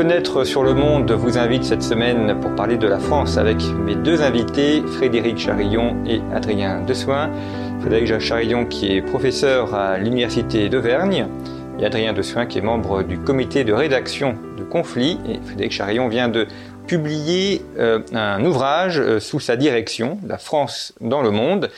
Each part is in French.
Fenêtre sur le monde vous invite cette semaine pour parler de la France avec mes deux invités, Frédéric Charillon et Adrien Dessoin. Frédéric Charillon qui est professeur à l'Université d'Auvergne et Adrien Dessoin qui est membre du comité de rédaction de Conflit. Et Frédéric Charillon vient de publier euh, un ouvrage euh, sous sa direction, La France dans le monde,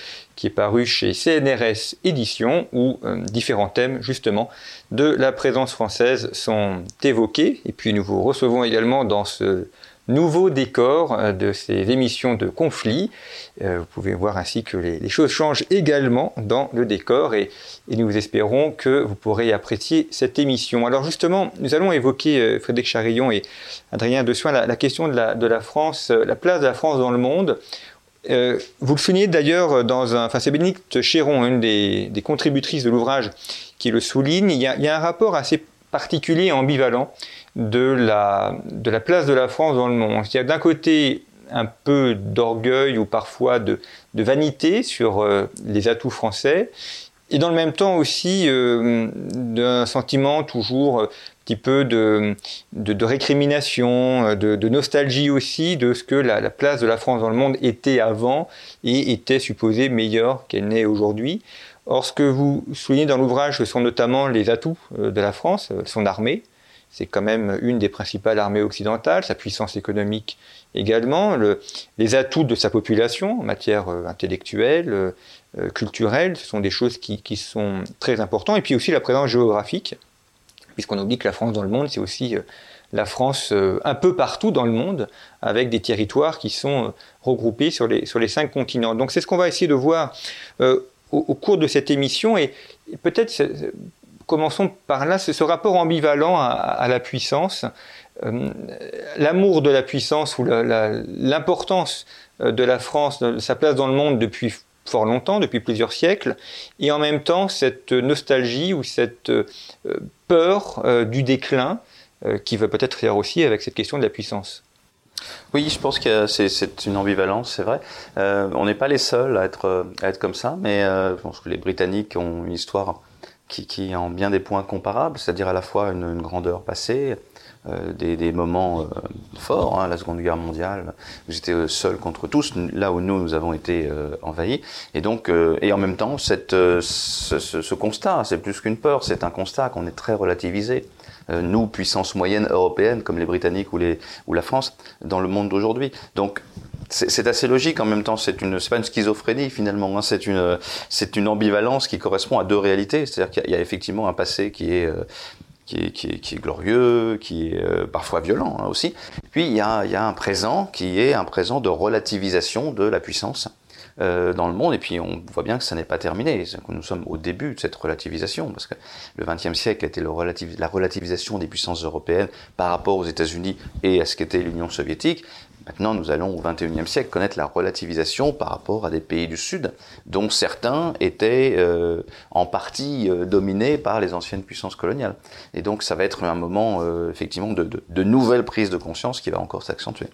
qui est paru chez CNRS Éditions, où euh, différents thèmes justement de la présence française sont évoqués. Et puis nous vous recevons également dans ce nouveau décor euh, de ces émissions de conflits. Euh, vous pouvez voir ainsi que les, choses changent également dans le décor et, nous espérons que vous pourrez apprécier cette émission. Alors justement, nous allons évoquer, Frédéric Charillon et Adrien Dessoin, la, la question de la France, la place de la France dans le monde. Euh, vous le soulignez d'ailleurs dans un. Enfin, c'est Bénédicte Chéron, une des, contributrices de l'ouvrage, qui le souligne. Il y, a, un rapport assez particulier, ambivalent, de la, de la place de la France dans le monde. Il y a d'un côté un peu d'orgueil ou parfois de, de vanité sur euh, les atouts français, et dans le même temps aussi euh, d'un sentiment toujours petit peu de, récrimination, euh, de, nostalgie aussi de ce que la, place de la France dans le monde était avant et était supposée meilleure qu'elle n'est aujourd'hui. Or, ce que vous soulignez dans l'ouvrage, ce sont notamment les atouts euh, de la France, euh, son armée. C'est quand même une des principales armées occidentales, sa puissance économique également, le, les atouts de sa population en matière intellectuelle, culturelle, ce sont des choses qui, qui sont très importantes. Et puis aussi la présence géographique puisqu'on oublie que la France dans le monde, c'est aussi euh, la France euh, un peu partout dans le monde, avec des territoires qui sont euh, regroupés sur les, sur les cinq continents. Donc c'est ce qu'on va essayer de voir au, cours de cette émission, et, peut-être commençons par là, ce, rapport ambivalent à, la puissance, l'amour de la puissance ou l'importance de la France, sa place dans le monde depuis fort longtemps, depuis plusieurs siècles, et en même temps cette nostalgie ou cette euh, peur euh, du déclin euh, qui va peut-être faire aussi avec cette question de la puissance. Oui, je pense que c'est une ambivalence, c'est vrai. on n'est pas les seuls à être, à être comme ça, mais je pense que les Britanniques ont une histoire qui, qui en bien des points comparables, c'est-à-dire à la fois une, grandeur passée, des, des, moments euh, forts, hein, la Seconde Guerre mondiale, étiez euh, seul contre tous, là où nous, nous avons été envahis. Et donc, et en même temps, cette, ce, ce, constat, c'est plus qu'une peur, c'est un constat qu'on est très relativisé. nous, puissance moyenne européenne, comme les Britanniques ou, les, ou la France, dans le monde d'aujourd'hui. Donc, c'est assez logique en même temps. C'est une, pas une schizophrénie finalement. Hein, c'est une, c'est une ambivalence qui correspond à deux réalités. C'est-à-dire qu'il y, a effectivement un passé qui est qui est, glorieux, qui est euh, parfois violent hein, aussi. Puis il y, a, il y, a, un présent qui est un présent de relativisation de la puissance euh, dans le monde. Et puis on voit bien que ça n'est pas terminé. Que nous sommes au début de cette relativisation, parce que le XXe siècle était le relativ la relativisation des puissances européennes par rapport aux États-Unis et à ce qu'était l'Union soviétique. Maintenant, nous allons au XXIe siècle connaître la relativisation par rapport à des pays du Sud, dont certains étaient euh, en partie euh, dominés par les anciennes puissances coloniales. Et donc, ça va être un moment, euh, effectivement, de, de, de nouvelle prise de conscience qui va encore s'accentuer.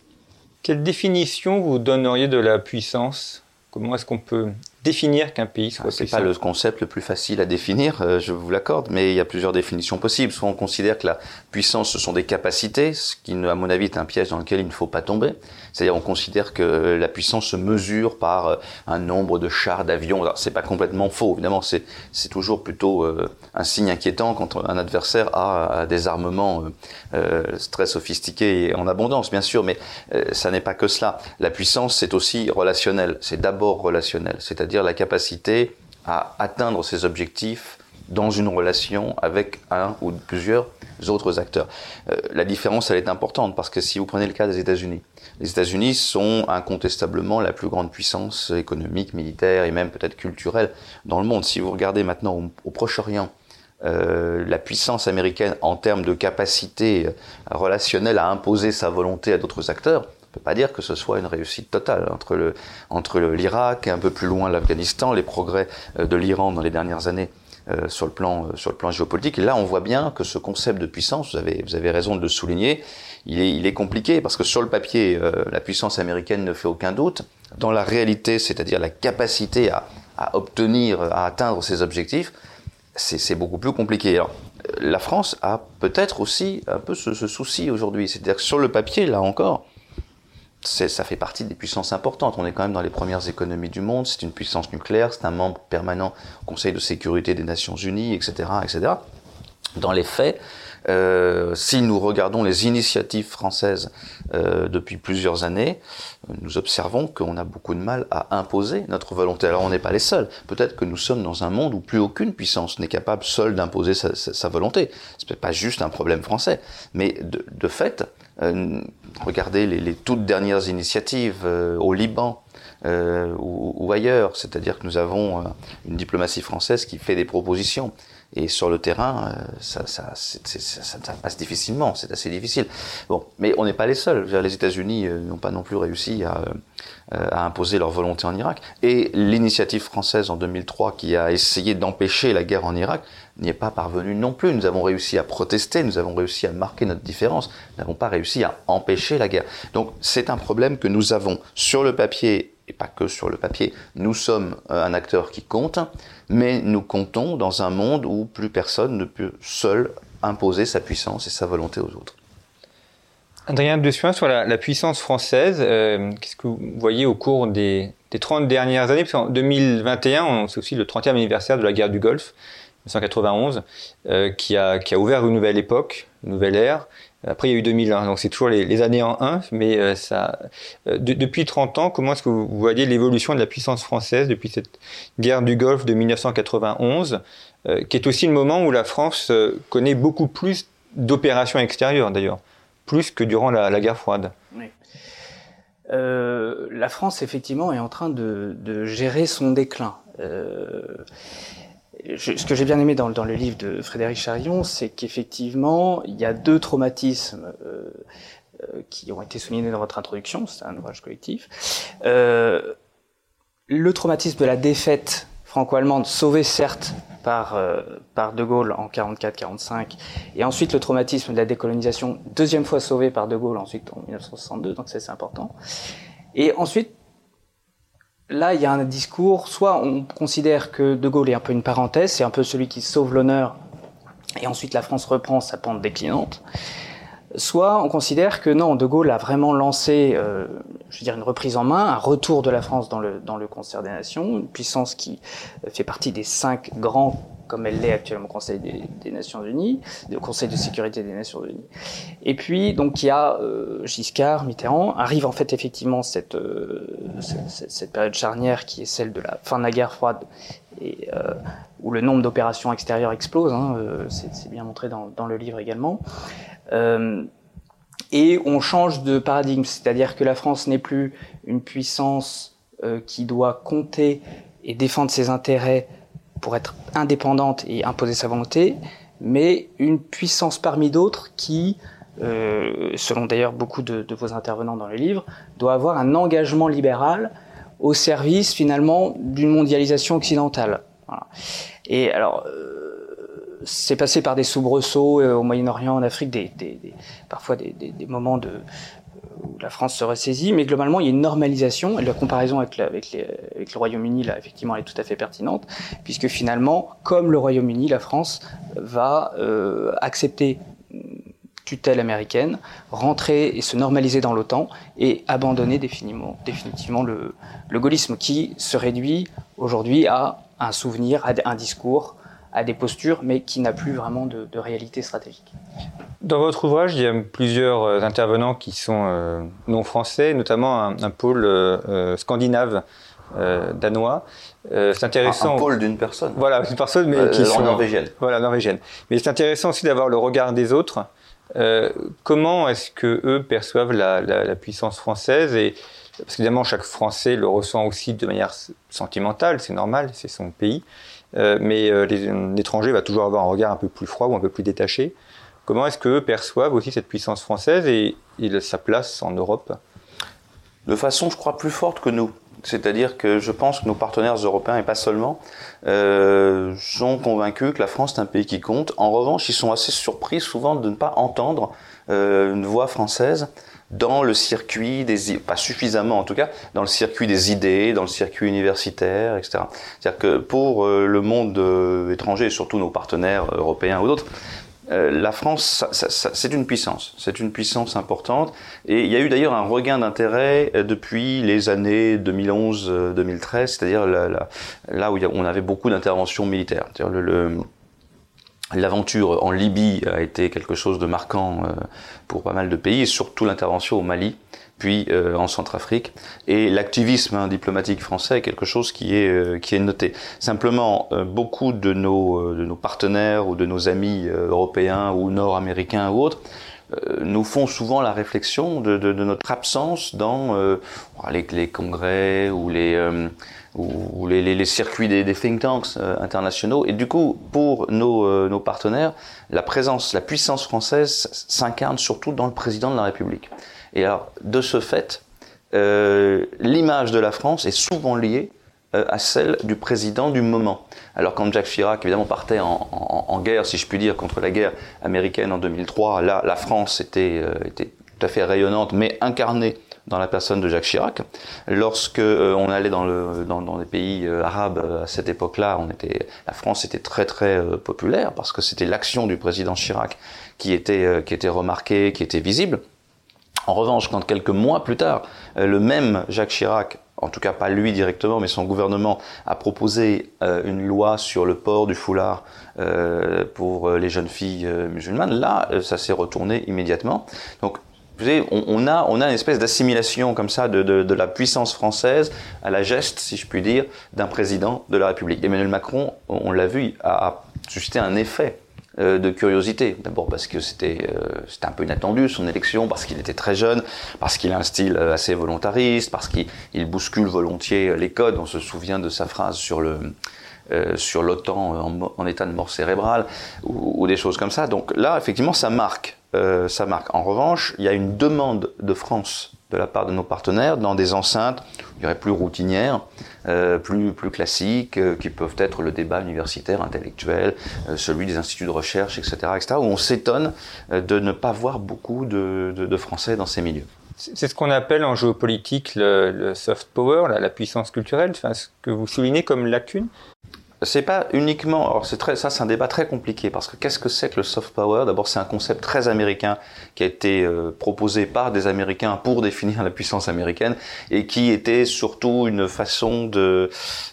Quelle définition vous donneriez de la puissance? Comment est-ce qu'on peut définir qu'un pays soit C'est pas le concept le plus facile à définir, euh, je vous l'accorde, mais il y a plusieurs définitions possibles. Soit on considère que la puissance, ce sont des capacités, ce qui, à mon avis, est un piège dans lequel il ne faut pas tomber. C'est-à-dire, on considère que la puissance se mesure par euh, un nombre de chars, d'avions. C'est pas complètement faux, évidemment. C'est c'est toujours plutôt euh, un signe inquiétant quand un adversaire a, des armements très sophistiqués et en abondance, bien sûr. Mais ça n'est pas que cela. La puissance, c'est aussi relationnel. C'est d'abord relationnel. C'est-à-dire la capacité à atteindre ses objectifs dans une relation avec un ou plusieurs autres acteurs. Euh, la différence, elle est importante parce que si vous prenez le cas des États-Unis, les États-Unis sont incontestablement la plus grande puissance économique, militaire et même peut-être culturelle dans le monde. Si vous regardez maintenant au, Proche-Orient, euh, la puissance américaine en termes de capacité relationnelle à imposer sa volonté à d'autres acteurs, peut pas dire que ce soit une réussite totale entre le entre l'Irak et un peu plus loin l'Afghanistan, les progrès de l'Iran dans les dernières années euh, sur, le plan, euh, sur le plan géopolitique. Là, on voit bien que ce concept de puissance, vous avez, vous avez raison de le souligner, il est, il est compliqué parce que sur le papier, euh, la puissance américaine ne fait aucun doute. Dans la réalité, c'est-à-dire la capacité à, à, obtenir, à atteindre ses objectifs, c'est beaucoup plus compliqué. Alors, la France a peut-être aussi un peu ce, ce souci aujourd'hui. C'est-à-dire que sur le papier, là encore, ça fait partie des puissances importantes. On est quand même dans les premières économies du monde. C'est une puissance nucléaire. C'est un membre permanent au Conseil de sécurité des Nations Unies, etc., etc. Dans les faits, euh, si nous regardons les initiatives françaises euh, depuis plusieurs années, nous observons qu'on a beaucoup de mal à imposer notre volonté. Alors on n'est pas les seuls. Peut-être que nous sommes dans un monde où plus aucune puissance n'est capable seule d'imposer sa, volonté. C'est peut-être pas juste un problème français, mais de, fait, regardez les, les, toutes dernières initiatives euh, au Liban euh, ou, ou, ailleurs, c'est-à-dire que nous avons euh, une diplomatie française qui fait des propositions. Et sur le terrain, ça, ça, ça, ça passe difficilement, c'est assez difficile. Bon, mais on n'est pas les seuls. Les États-Unis n'ont pas non plus réussi à, à, imposer leur volonté en Irak. Et l'initiative française en 2003 qui a essayé d'empêcher la guerre en Irak n'y est pas parvenu non plus. Nous avons réussi à protester, nous avons réussi à marquer notre différence, nous n'avons pas réussi à empêcher la guerre. Donc c'est un problème que nous avons sur le papier, et pas que sur le papier. Nous sommes euh, un acteur qui compte, mais nous comptons dans un monde où plus personne ne peut seul imposer sa puissance et sa volonté aux autres. Adrien de sur la, puissance française, euh, qu'est-ce que vous voyez au cours des, des 30 dernières années? Parce qu'en 2021, c'est aussi le 30e anniversaire de la guerre du Golfe. 1991, euh, qui, a, qui a ouvert une nouvelle époque, une nouvelle ère. Après, il y a eu 2001, donc c'est toujours les, années en un, mais euh, ça, euh, de, depuis 30 ans, comment est-ce que vous voyez l'évolution de la puissance française depuis cette guerre du Golfe de 1991, euh, qui est aussi le moment où la France connaît beaucoup plus d'opérations extérieures, d'ailleurs, plus que durant la, guerre froide oui. La France, effectivement, est en train de gérer son déclin ce que j'ai bien aimé dans, dans, le livre de Frédéric Charillon, c'est qu'effectivement, il y a deux traumatismes euh, euh, qui ont été soulignés dans votre introduction, c'est un ouvrage collectif. Euh, le traumatisme de la défaite franco-allemande, sauvée certes par, par De Gaulle en 44-45, et ensuite le traumatisme de la décolonisation, deuxième fois sauvé par De Gaulle, ensuite en 1962, donc ça c'est important. Et ensuite, là, il y a un discours, soit on considère que De Gaulle est un peu une parenthèse, c'est un peu celui qui sauve l'honneur, et ensuite la France reprend sa pente déclinante, soit on considère que non, De Gaulle a vraiment lancé, euh, je veux dire, une reprise en main, un retour de la France dans le, dans le concert des nations, une puissance qui fait partie des cinq grands comme elle l'est actuellement au Conseil des, Nations Unies, au Conseil de sécurité des Nations Unies. Et puis, donc, il y a euh, Giscard, Mitterrand, arrive en fait effectivement cette, euh, cette, cette, période charnière qui est celle de la fin de la guerre froide et euh, où le nombre d'opérations extérieures explose, hein, c'est bien montré dans, le livre également. Et on change de paradigme, c'est-à-dire que la France n'est plus une puissance qui doit compter et défendre ses intérêts pour être indépendante et imposer sa volonté, mais une puissance parmi d'autres qui, euh, selon d'ailleurs beaucoup de, vos intervenants dans le livre, doit avoir un engagement libéral au service finalement d'une mondialisation occidentale. Et alors, euh, c'est passé par des soubresauts euh, au Moyen-Orient, en Afrique, des parfois des, moments de, où la France se ressaisit, mais globalement, il y a une normalisation, et la comparaison avec, le Royaume-Uni, là, effectivement, elle est tout à fait pertinente, puisque finalement, comme le Royaume-Uni, la France va euh, accepter tutelle américaine, rentrer et se normaliser dans l'OTAN et abandonner définitivement, le gaullisme qui se réduit aujourd'hui à un souvenir, à un discours, à des postures, mais qui n'a plus vraiment de, de, réalité stratégique. Dans votre ouvrage, il y a plusieurs euh, intervenants qui sont euh, non français, notamment un, un pôle euh, scandinave danois. c'est intéressant. Un, pôle d'une personne. Voilà, une personne, mais qui sont norvégienne. Voilà, norvégienne. Mais c'est intéressant aussi d'avoir le regard des autres. comment est-ce que eux perçoivent la, la puissance française et parce qu'évidemment, chaque Français le ressent aussi de manière sentimentale, c'est normal, c'est son pays. Euh, mais euh, l'étranger va toujours avoir un regard un peu plus froid ou un peu plus détaché. Comment est-ce qu'eux perçoivent aussi cette puissance française et, sa place en Europe? De façon, je crois, plus forte que nous. C'est-à-dire que je pense que nos partenaires européens, et pas seulement, euh, sont convaincus que la France est un pays qui compte. En revanche, ils sont assez surpris souvent de ne pas entendre une voix française dans le circuit des, pas suffisamment en tout cas, dans le circuit des idées, dans le circuit universitaire, etc. C'est-à-dire que pour euh, le monde euh, étranger, et surtout nos partenaires européens ou d'autres, euh, la France, c'est une puissance, c'est une puissance importante. Et il y a eu d'ailleurs un regain d'intérêt depuis les années 2011-2013, c'est-à-dire là, où on avait beaucoup d'interventions militaires. L'aventure en Libye a été quelque chose de marquant euh, pour pas mal de pays, et surtout l'intervention au Mali, puis euh, en Centrafrique. Et l'activisme hein, diplomatique français est quelque chose qui est, euh, noté. Simplement, beaucoup de nos, de nos partenaires ou de nos amis européens ou nord-américains ou autres nous font souvent la réflexion de, de, de notre absence dans les, les, congrès ou les ou les, les, les circuits des, des, think tanks euh, internationaux. Et du coup, pour nos, euh, nos, partenaires, la présence, la puissance française s'incarne surtout dans le président de la République. Et alors, de ce fait, euh, l'image de la France est souvent liée euh, à celle du président du moment. Alors quand Jacques Chirac évidemment partait en, guerre, si je puis dire, contre la guerre américaine en 2003, là la France était, était tout à fait rayonnante, mais incarnée dans la personne de Jacques Chirac. Lorsque euh, on allait dans, le, dans, dans les pays euh, arabes euh, à cette époque-là, la France était très très populaire parce que c'était l'action du président Chirac qui était remarquée, qui était visible. En revanche, quand quelques mois plus tard, le même Jacques Chirac en tout cas pas lui directement, mais son gouvernement a proposé une loi sur le port du foulard pour les jeunes filles musulmanes. Là, ça s'est retourné immédiatement. Donc on, a, on a une espèce d'assimilation comme ça de, de, la puissance française à la geste, si je puis dire, d'un président de la République. Emmanuel Macron, on, l'a vu, a, suscité un effet euh, de curiosité. D'abord parce que c'était euh, c'était un peu inattendu son élection, parce qu'il était très jeune, parce qu'il a un style euh, assez volontariste, parce qu'il bouscule volontiers les codes. On se souvient de sa phrase sur le sur l'OTAN en, état de mort cérébrale ou, des choses comme ça. Donc là, effectivement, ça marque. Euh, ça marque. En revanche, il y a une demande de France de la part de nos partenaires dans des enceintes, je dirais plus routinières, euh, plus, plus classiques, euh, qui peuvent être le débat universitaire, intellectuel, celui des instituts de recherche, etc., etc., où on s'étonne de ne pas voir beaucoup de, de, de Français dans ces milieux. C'est ce qu'on appelle en géopolitique le, le soft power, la, la puissance culturelle, enfin, ce que vous soulignez comme lacune c'est pas uniquement. Alors c'est très, ça, c'est un débat très compliqué parce que qu'est-ce que c'est que le soft power? D'abord, c'est un concept très américain qui a été euh, proposé par des Américains pour définir la puissance américaine et qui était surtout une façon de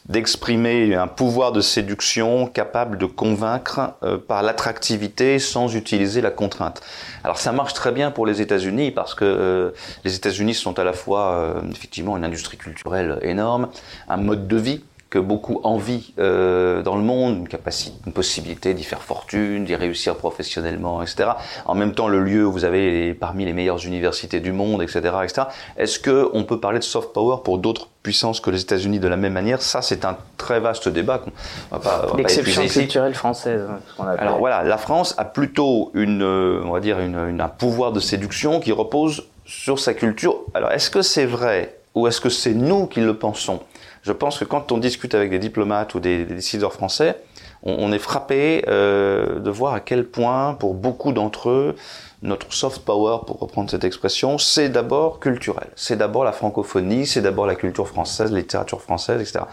d'exprimer un pouvoir de séduction capable de convaincre euh, par l'attractivité sans utiliser la contrainte. Alors ça marche très bien pour les États-Unis parce que euh, les États-Unis sont à la fois effectivement une industrie culturelle énorme, un mode de vie que beaucoup envient euh, dans le monde, une capacité, une possibilité d'y faire fortune, d'y réussir professionnellement, etc. En même temps, le lieu où vous avez parmi les meilleures universités du monde, etc., etc. Est-ce que on peut parler de soft power pour d'autres puissances que les États-Unis de la même manière? Ça, c'est un très vaste débat. L'exception culturelle française. Hein, Alors voilà, la France a plutôt une, euh, on va dire, une, une, un pouvoir de séduction qui repose sur sa culture. Alors, est-ce que c'est vrai ou est-ce que c'est nous qui le pensons? Je pense que quand on discute avec des diplomates ou des, décideurs français, on, est frappé euh, de voir à quel point, pour beaucoup d'entre eux, notre soft power, pour reprendre cette expression, c'est d'abord culturel. C'est d'abord la francophonie, c'est d'abord la culture française, la littérature française, etc.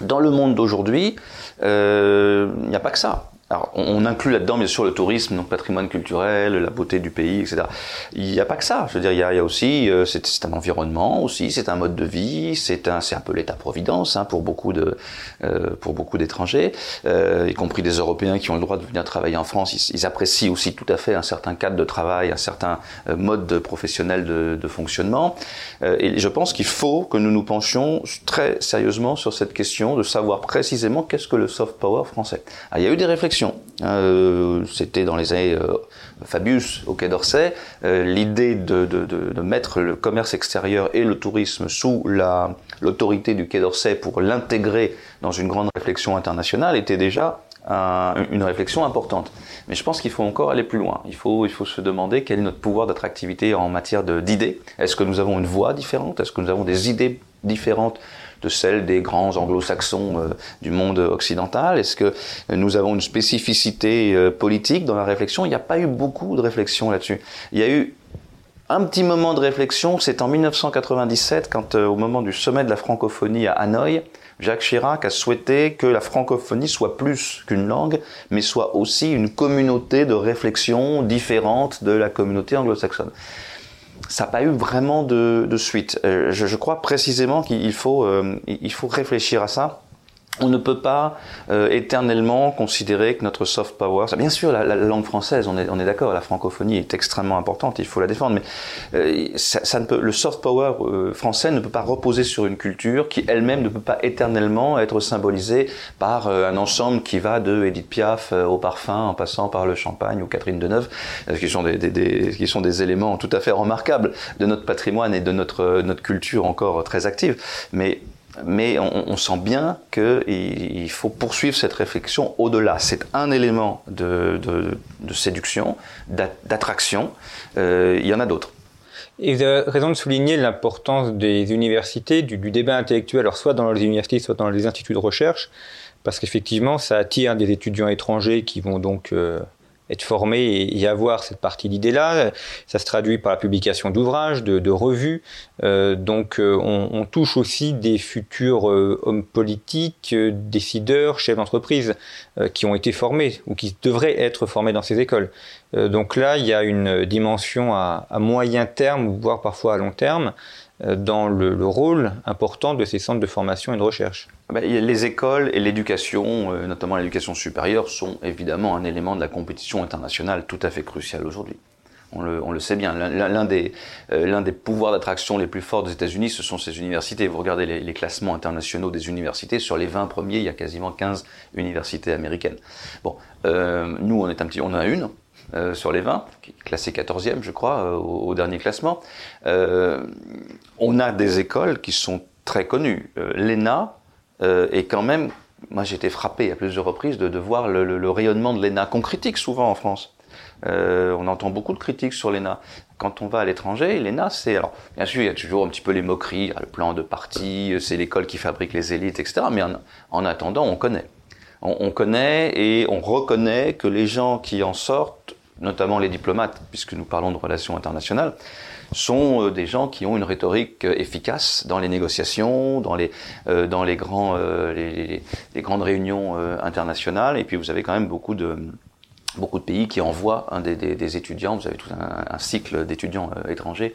Dans le monde d'aujourd'hui, euh, il n'y a pas que ça. Alors, on, inclut là-dedans, bien sûr, le tourisme, donc patrimoine culturel, la beauté du pays, etc. Il n'y a pas que ça. Je veux dire, il y a, aussi, euh, c'est un environnement aussi, c'est un mode de vie, c'est un, c'est un peu l'État-providence hein, pour beaucoup de, euh, pour beaucoup d'étrangers, euh, y compris des Européens qui ont le droit de venir travailler en France. Ils, apprécient aussi tout à fait un certain cadre de travail, un certain mode professionnel de, de fonctionnement. et je pense qu'il faut que nous nous penchions très sérieusement sur cette question de savoir précisément qu'est-ce que le soft power français. il y a eu des réflexions euh, c'était dans les années euh, Fabius au Quai d'Orsay. Euh, l'idée de, mettre le commerce extérieur et le tourisme sous l'autorité du Quai d'Orsay pour l'intégrer dans une grande réflexion internationale était déjà une réflexion importante. Mais je pense qu'il faut encore aller plus loin. Il faut, il faut se demander quel est notre pouvoir d'attractivité en matière d'idées. Est-ce que nous avons une voix différente? Est-ce que nous avons des idées différentes de celle des grands anglo-saxons euh, du monde occidental. Est-ce que nous avons une spécificité euh, politique dans la réflexion? Il n'y a pas eu beaucoup de réflexion là-dessus. Il y a eu un petit moment de réflexion, c'est en 1997, quand euh, au moment du sommet de la francophonie à Hanoï, Jacques Chirac a souhaité que la francophonie soit plus qu'une langue, mais soit aussi une communauté de réflexion différente de la communauté anglo-saxonne ça n'a pas eu vraiment de, suite. Euh, je, crois précisément qu'il faut, euh, il faut réfléchir à ça on ne peut pas euh, éternellement considérer que notre soft power, bien sûr la, langue française, on est, on est d'accord, la francophonie est extrêmement importante, il faut la défendre, mais euh, ça, ne peut, le soft power euh, français ne peut pas reposer sur une culture qui elle-même ne peut pas éternellement être symbolisée par un ensemble qui va de Edith Piaf au parfum en passant par le champagne ou Catherine Deneuve, qui sont des, des, qui sont des éléments tout à fait remarquables de notre patrimoine et de notre, notre culture encore très active. Mais mais on, sent bien qu'il faut poursuivre cette réflexion au-delà. C'est un élément de, séduction, d'attraction. Euh, il y en a d'autres. Et vous avez raison de souligner l'importance des universités, du, débat intellectuel, alors soit dans les universités, soit dans les instituts de recherche, parce qu'effectivement, ça attire des étudiants étrangers qui vont donc euh, être formé et avoir cette partie d'idée-là. Ça se traduit par la publication d'ouvrages, de, revues. Euh, donc euh, on, touche aussi des futurs euh, hommes politiques, décideurs, chefs d'entreprise qui ont été formés ou qui devraient être formés dans ces écoles. donc là, il y a une dimension à moyen terme, voire parfois à long terme, dans le, rôle important de ces centres de formation et de recherche ah ben, Les écoles et l'éducation, euh, notamment l'éducation supérieure, sont évidemment un élément de la compétition internationale tout à fait crucial aujourd'hui. On le, sait bien. L'un des, euh, pouvoirs d'attraction les plus forts des États-Unis, ce sont ces universités. Vous regardez les, classements internationaux des universités, sur les 20 premiers, il y a quasiment 15 universités américaines. Bon, euh, nous, on est un petit, on en a une, euh, sur les 20, classé 14e, je crois, euh, au, dernier classement. Euh, on a des écoles qui sont très connues. L'ENA est quand même, moi j'ai été frappé à plusieurs reprises de, voir le, rayonnement de l'ENA, qu'on critique souvent en France. on entend beaucoup de critiques sur l'ENA. Quand on va à l'étranger, l'ENA, c'est... Alors, bien sûr, il y a toujours un petit peu les moqueries, le plan de parti, c'est l'école qui fabrique les élites, etc. Mais en, attendant, on connaît. on connaît et on reconnaît que les gens qui en sortent notamment les diplomates, puisque nous parlons de relations internationales, sont euh, des gens qui ont une rhétorique euh, efficace dans les négociations, dans les, euh, dans les, grands, les, grandes réunions internationales. Et puis vous avez quand même beaucoup de, beaucoup de pays qui envoient des, étudiants, vous avez tout un, cycle d'étudiants euh, étrangers,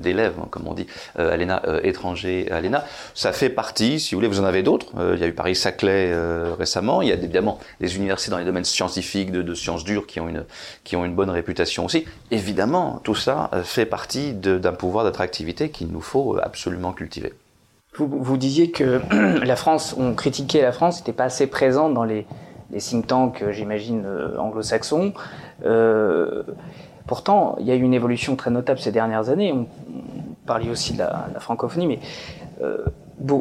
d'élèves, hein, comme on dit, euh, à l'ENA, euh, étrangers à l'ENA. Ça fait partie, si vous voulez, vous en avez d'autres. il y a eu Paris-Saclay récemment. Il y a évidemment des universités dans les domaines scientifiques, de, sciences dures, qui ont, une, qui ont une bonne réputation aussi. Évidemment, tout ça fait partie d'un pouvoir d'attractivité qu'il nous faut absolument cultiver. Vous, vous disiez que la France, on critiquait la France, n'était pas assez présente dans les les think tanks, euh, j'imagine, euh, anglo-saxons. Euh, pourtant, il y a eu une évolution très notable ces dernières années. On, parlait aussi de la, francophonie, mais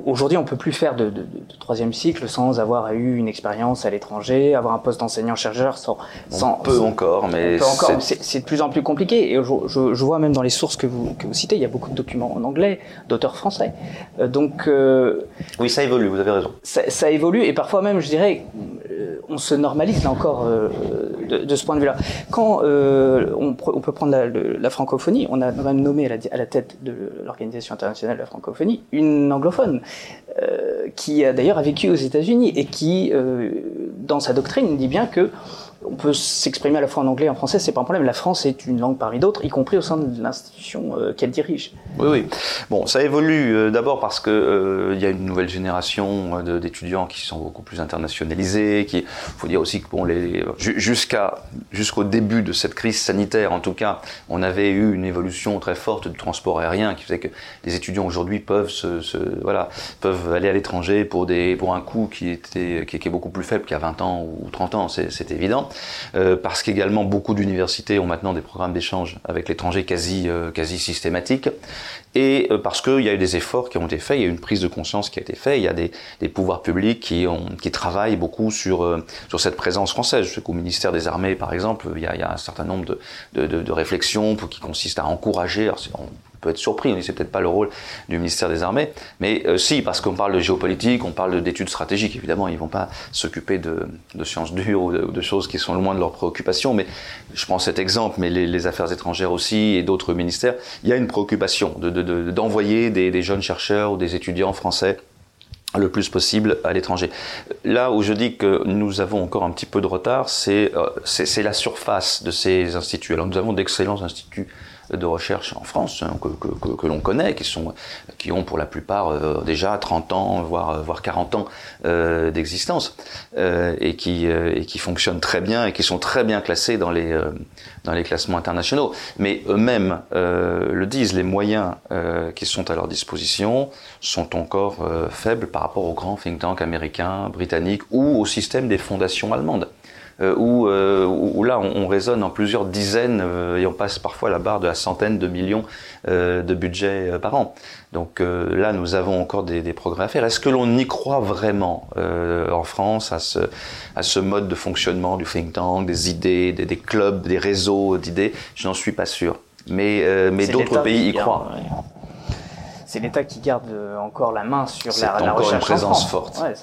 aujourd'hui, on peut plus faire de, troisième cycle sans avoir eu une expérience à l'étranger, avoir un poste d'enseignant-chercheur sans, sans. On peut encore, mais c'est de plus en plus compliqué. Et je, je, vois même dans les sources que vous, que vous citez, il y a beaucoup de documents en anglais, d'auteurs français. Euh, donc. Euh, oui, ça évolue. Vous avez raison. Ça, ça, évolue et parfois même, je dirais, on se normalise là encore de, ce point de vue-là. Quand on, peut prendre la, francophonie, on a même nommé à la, à la tête de l'Organisation internationale de la francophonie une anglophone qui d'ailleurs a vécu aux États-Unis et qui, dans sa doctrine, dit bien que on peut s'exprimer à la fois en anglais et en français, c'est pas un problème. La France est une langue parmi d'autres, y compris au sein de l'institution euh, qu'elle dirige. Oui, oui. Bon, ça évolue euh, d'abord parce que euh, il y a une nouvelle génération d'étudiants qui sont beaucoup plus internationalisés. Qui, faut dire aussi que bon, jusqu'au début de cette crise sanitaire, en tout cas, on avait eu une évolution très forte du transport aérien qui faisait que les étudiants aujourd'hui peuvent aller à l'étranger pour un coût qui était qui est beaucoup plus faible qu'il y a 20 ans ou 30 ans, c'est évident. Euh, parce qu'également beaucoup d'universités ont maintenant des programmes d'échange avec l'étranger quasi, euh, quasi systématiques, et euh, parce qu'il y a eu des efforts qui ont été faits, il y a eu une prise de conscience qui a été faite, il y a des, des pouvoirs publics qui, ont, qui travaillent beaucoup sur, sur cette présence française. Je sais qu'au ministère des Armées, par exemple, il y a, un certain nombre de, de, réflexions qui consistent à encourager, peut être surpris, on dit c'est peut-être pas le rôle du ministère des Armées, mais euh, si, parce qu'on parle de géopolitique, on parle d'études stratégiques, évidemment, ils vont pas s'occuper de, sciences dures ou de, choses qui sont loin de leurs préoccupations, mais je prends cet exemple, mais les, affaires étrangères aussi et d'autres ministères, il y a une préoccupation d'envoyer des, des jeunes chercheurs ou des étudiants français le plus possible à l'étranger. Là où je dis que nous avons encore un petit peu de retard, c'est euh, la surface de ces instituts. Alors nous avons d'excellents instituts de recherche en France hein, que, l'on connaît, qui, sont, qui ont pour la plupart euh, déjà 30 ans, voire, voire 40 ans euh, d'existence, euh, et, qui, et qui fonctionnent très bien et qui sont très bien classés dans les, dans les classements internationaux. Mais eux-mêmes le disent, les moyens qui sont à leur disposition sont encore faibles par rapport aux grands think tanks américains, britanniques ou au système des fondations allemandes. Euh, euh, où, là on, raisonne en plusieurs dizaines euh, et on passe parfois la barre de la centaine de millions de budget par an. Donc là nous avons encore des, progrès à faire. Est-ce que l'on y croit vraiment en France à ce, à ce mode de fonctionnement du think tank, des idées, des, clubs, des réseaux d'idées? Je n'en suis pas sûr. Mais, mais d'autres pays y croient. c'est l'État qui garde encore la main sur la, la recherche. C'est encore une présence forte. Ouais,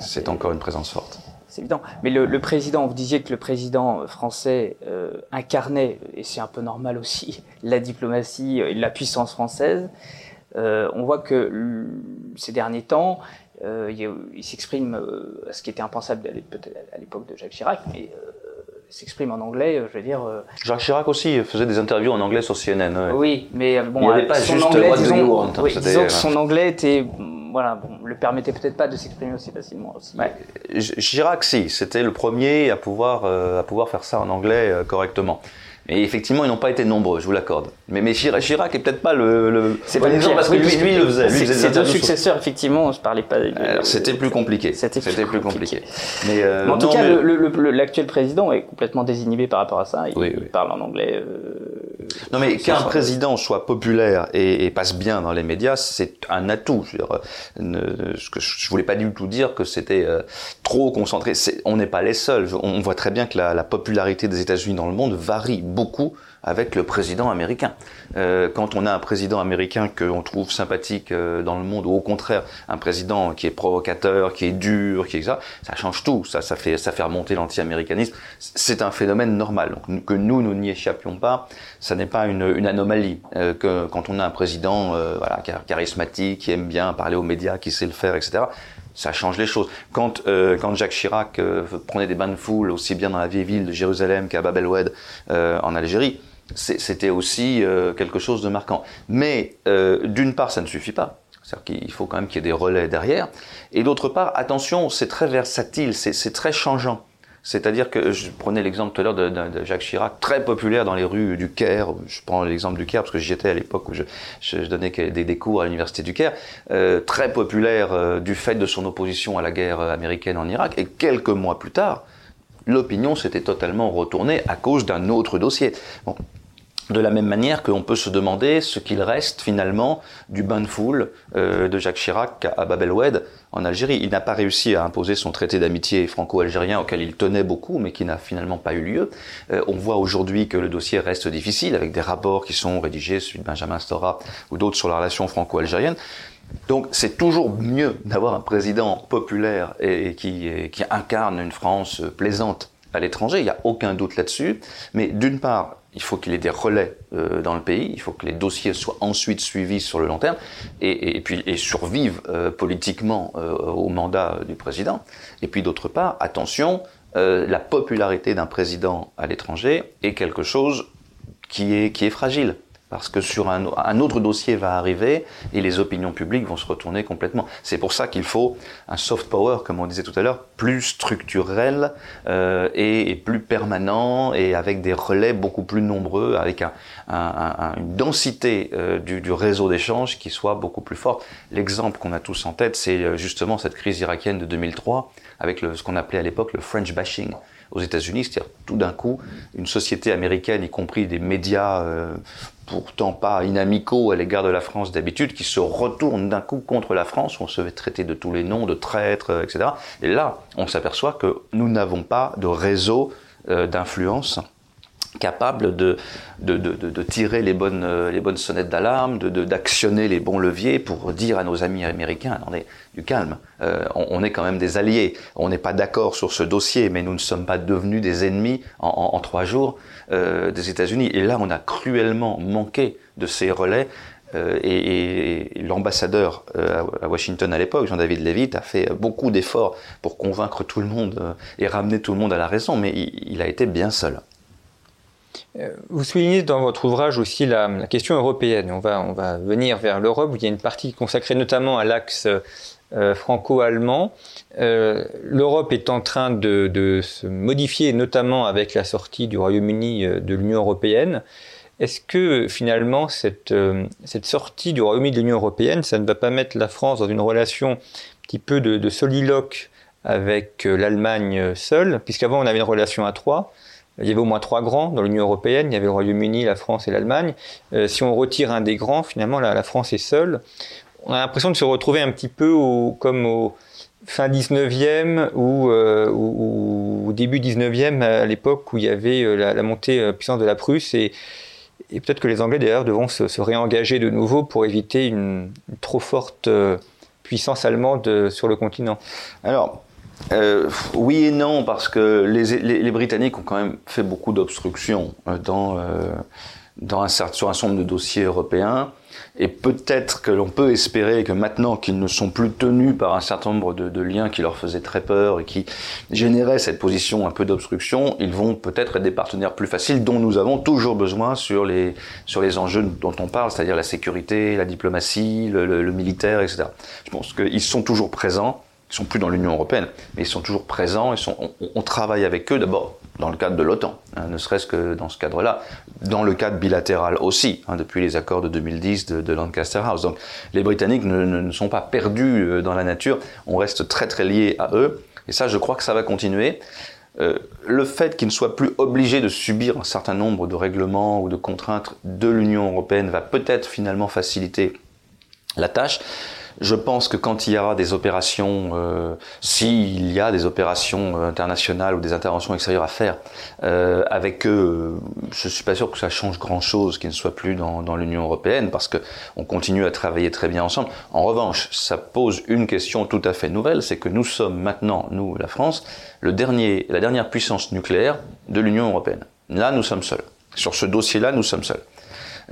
c'est encore une présence forte c'est évident. Mais le, président, vous disiez que le président français euh, incarnait, et c'est un peu normal aussi, la diplomatie et la puissance française. Euh, on voit que ces derniers temps, euh, il, s'exprime ce qui était impensable peut-être à l'époque de Jacques Chirac, mais s'exprime en anglais, je veux dire. Jacques Chirac aussi faisait des interviews en anglais sur CNN. Oui, mais bon, il n'y avait pas son juste anglais, disons, disons que son anglais était voilà, bon, le permettait peut-être pas de s'exprimer aussi facilement aussi. Chirac, si, c'était le premier à pouvoir, euh, à pouvoir faire ça en anglais euh, correctement. Et effectivement, ils n'ont pas été nombreux, je vous l'accorde. Mais, mais Chirac, Chirac est peut-être pas le. le c'est pas exemple parce que lui, lui, le faisait. Ses deux successeurs, effectivement, je parlais pas. C'était plus compliqué. C'était plus, compliqué. Mais, euh, en tout cas, l'actuel président est complètement désinhibé par rapport à ça. Il, parle en anglais. Non, mais qu'un président soit populaire et, passe bien dans les médias, c'est un atout. Je, veux dire, ne, je voulais pas du tout dire que c'était euh, trop concentré. On n'est pas les seuls. On voit très bien que la, la popularité des États-Unis dans le monde varie beaucoup avec le président américain. Euh, quand on a un président américain qu'on trouve sympathique euh, dans le monde, ou au contraire un président qui est provocateur, qui est dur, qui est ça, ça change tout. Ça, ça fait, ça fait remonter l'anti-américanisme. C'est un phénomène normal. Donc, que nous, nous n'y échappions pas, ça n'est pas une, une anomalie. Euh, que quand on a un président, euh, voilà, charismatique, qui aime bien parler aux médias, qui sait le faire, etc ça change les choses. Quand, euh, quand Jacques Chirac euh, prenait des bains de foule, aussi bien dans la vieille ville de Jérusalem qu'à Bab el-Oued euh, en Algérie, c'était aussi euh, quelque chose de marquant. Mais euh, d'une part, ça ne suffit pas. C'est-à-dire qu'il faut quand même qu'il y ait des relais derrière. Et d'autre part, attention, c'est très versatile, c'est très changeant. C'est-à-dire que je prenais l'exemple tout à l'heure de, Jacques Chirac, très populaire dans les rues du Caire. Je prends l'exemple du Caire parce que j'y étais à l'époque où je, donnais des, cours à l'université du Caire. Euh, très populaire du fait de son opposition à la guerre américaine en Irak. Et quelques mois plus tard, l'opinion s'était totalement retournée à cause d'un autre dossier. De la même manière qu'on peut se demander ce qu'il reste finalement du bain de foule euh, de Jacques Chirac à Bab el-Oued en Algérie. Il n'a pas réussi à imposer son traité d'amitié franco-algérien auquel il tenait beaucoup, mais qui n'a finalement pas eu lieu. Euh, on voit aujourd'hui que le dossier reste difficile avec des rapports qui sont rédigés, celui de Benjamin Stora ou d'autres sur la relation franco-algérienne. Donc c'est toujours mieux d'avoir un président populaire et, qui, qui, incarne une France plaisante à l'étranger, il n'y a aucun doute là-dessus. Mais d'une part, il faut qu'il ait des relais euh, dans le pays, il faut que les dossiers soient ensuite suivis sur le long terme et, et puis survivent euh, politiquement euh, au mandat du président. Et puis d'autre part, attention, la popularité d'un président à l'étranger est quelque chose qui est, qui est fragile parce que sur un, autre dossier va arriver et les opinions publiques vont se retourner complètement. C'est pour ça qu'il faut un soft power, comme on disait tout à l'heure, plus structurel euh, et, et, plus permanent et avec des relais beaucoup plus nombreux, avec un, un, une densité euh, du, du, réseau d'échange qui soit beaucoup plus forte. L'exemple qu'on a tous en tête, c'est euh, justement cette crise irakienne de 2003 avec le, ce qu'on appelait à l'époque le French bashing aux États-Unis, c'est-à-dire tout d'un coup une société américaine, y compris des médias euh, pourtant pas inamicaux à l'égard de la France d'habitude, qui se retournent d'un coup contre la France, où on se fait traiter de tous les noms, de traîtres, etc. Et là, on s'aperçoit que nous n'avons pas de réseau euh, d'influence capable de, tirer les bonnes, euh, sonnettes d'alarme, d'actionner les bons leviers pour dire à nos amis américains, attendez, du calme, euh, on, est quand même des alliés, on n'est pas d'accord sur ce dossier, mais nous ne sommes pas devenus des ennemis en, trois jours euh, des États-Unis. Et là, on a cruellement manqué de ces relais et, l'ambassadeur à Washington à l'époque, Jean-David Levitt, a fait beaucoup d'efforts pour convaincre tout le monde et ramener tout le monde à la raison, mais il a été bien seul. Euh, vous soulignez dans votre ouvrage aussi la, question européenne. On va, on va venir vers l'Europe, il y a une partie consacrée notamment à l'axe euh, franco-allemand. Euh, L'Europe est en train de, se modifier, notamment avec la sortie du Royaume-Uni de l'Union européenne. Est-ce que finalement cette, cette sortie du Royaume-Uni de l'Union européenne, ça ne va pas mettre la France dans une relation un petit peu de, de soliloque avec l'Allemagne seule, puisqu'avant on avait une relation à trois il y avait au moins trois grands dans l'Union européenne, il y avait le Royaume-Uni, la France et l'Allemagne. Euh, si on retire un des grands, finalement, la, France est seule. On a l'impression de se retrouver un petit peu comme au fin 19e ou, euh, début 19e, à l'époque où il y avait euh, la, la montée euh, puissance de la Prusse. Et, peut-être que les Anglais, d'ailleurs, devront se, se, réengager de nouveau pour éviter une, une trop forte puissance allemande sur le continent. Alors, euh, oui et non, parce que les, les, les, Britanniques ont quand même fait beaucoup d'obstructions euh, dans, euh, dans un, sur un certain nombre de dossiers européens. Et peut-être que l'on peut espérer que maintenant qu'ils ne sont plus tenus par un certain nombre de, de, liens qui leur faisaient très peur et qui généraient cette position un peu d'obstruction, ils vont peut-être être des partenaires plus faciles dont nous avons toujours besoin sur les, sur les enjeux dont on parle, c'est-à-dire la sécurité, la diplomatie, le, le, le militaire, etc. Je pense qu'ils sont toujours présents ils sont plus dans l'Union européenne, mais ils sont toujours présents. On, travaille avec eux d'abord dans le cadre de l'OTAN, hein, ne serait-ce que dans ce cadre-là, dans le cadre bilatéral aussi, hein, depuis les accords de 2010 de, Lancaster House. Donc les Britanniques ne, ne, ne, sont pas perdus euh, dans la nature, on reste très très liés à eux, et ça je crois que ça va continuer. Euh, le fait qu'ils ne soient plus obligés de subir un certain nombre de règlements ou de contraintes de l'Union européenne va peut-être finalement faciliter la tâche. Je pense que quand il y aura des opérations, euh, s'il y a des opérations euh, internationales ou des interventions extérieures à faire euh, avec eux, je suis pas sûr que ça change grand-chose qu'ils ne soient plus dans, dans l'Union européenne parce que on continue à travailler très bien ensemble. En revanche, ça pose une question tout à fait nouvelle, c'est que nous sommes maintenant, nous, la France, le dernier, la dernière puissance nucléaire de l'Union européenne. Là, nous sommes seuls. Sur ce dossier-là, nous sommes seuls.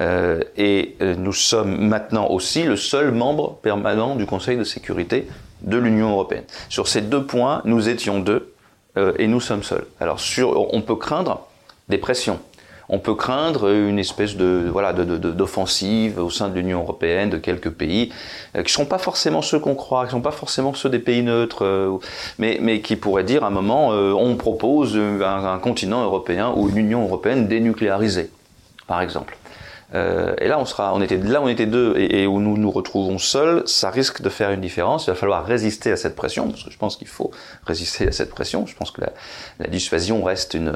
Euh, et euh, nous sommes maintenant aussi le seul membre permanent du Conseil de sécurité de l'Union européenne. Sur ces deux points, nous étions deux euh, et nous sommes seuls. Alors, sur, on peut craindre des pressions. On peut craindre une espèce de voilà d'offensive au sein de l'Union européenne de quelques pays euh, qui ne sont pas forcément ceux qu'on croit, qui ne sont pas forcément ceux des pays neutres, euh, mais, mais qui pourraient dire à un moment euh, on propose un continent européen ou une Union européenne dénucléarisée, par exemple. Euh, et là, on était là, on était deux, et, où nous nous retrouvons seuls, ça risque de faire une différence. Il va falloir résister à cette pression, parce que je pense qu'il faut résister à cette pression. Je pense que la, dissuasion reste une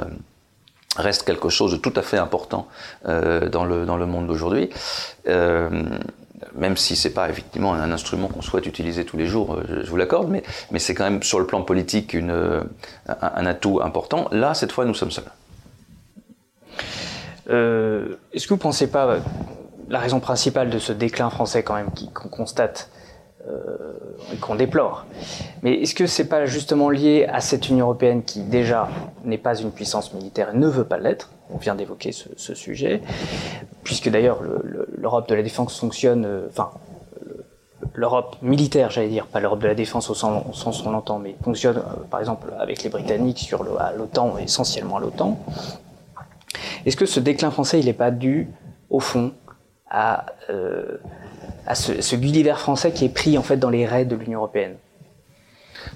reste quelque chose de tout à fait important euh, dans le dans le monde d'aujourd'hui. Euh, même si c'est pas effectivement un instrument qu'on souhaite utiliser tous les jours, je, vous l'accorde, mais, mais c'est quand même sur le plan politique une, un, un atout important. Là, cette fois, nous sommes seuls. Euh, Est-ce que vous ne pensez pas la raison principale de ce déclin français quand même qu'on constate et qu'on déplore. Mais est-ce que c'est pas justement lié à cette Union européenne qui déjà n'est pas une puissance militaire et ne veut pas l'être? On vient d'évoquer ce, sujet, puisque d'ailleurs l'Europe de la défense fonctionne, enfin l'Europe militaire, j'allais dire, pas l'Europe de la défense au sens, où on l'entend, mais fonctionne euh, par exemple avec les Britanniques sur l'OTAN, essentiellement à l'OTAN. Est-ce que ce déclin français, il n'est pas dû, au fond, à, euh, à ce, ce Gulliver français qui est pris en fait dans les raids de l'Union européenne?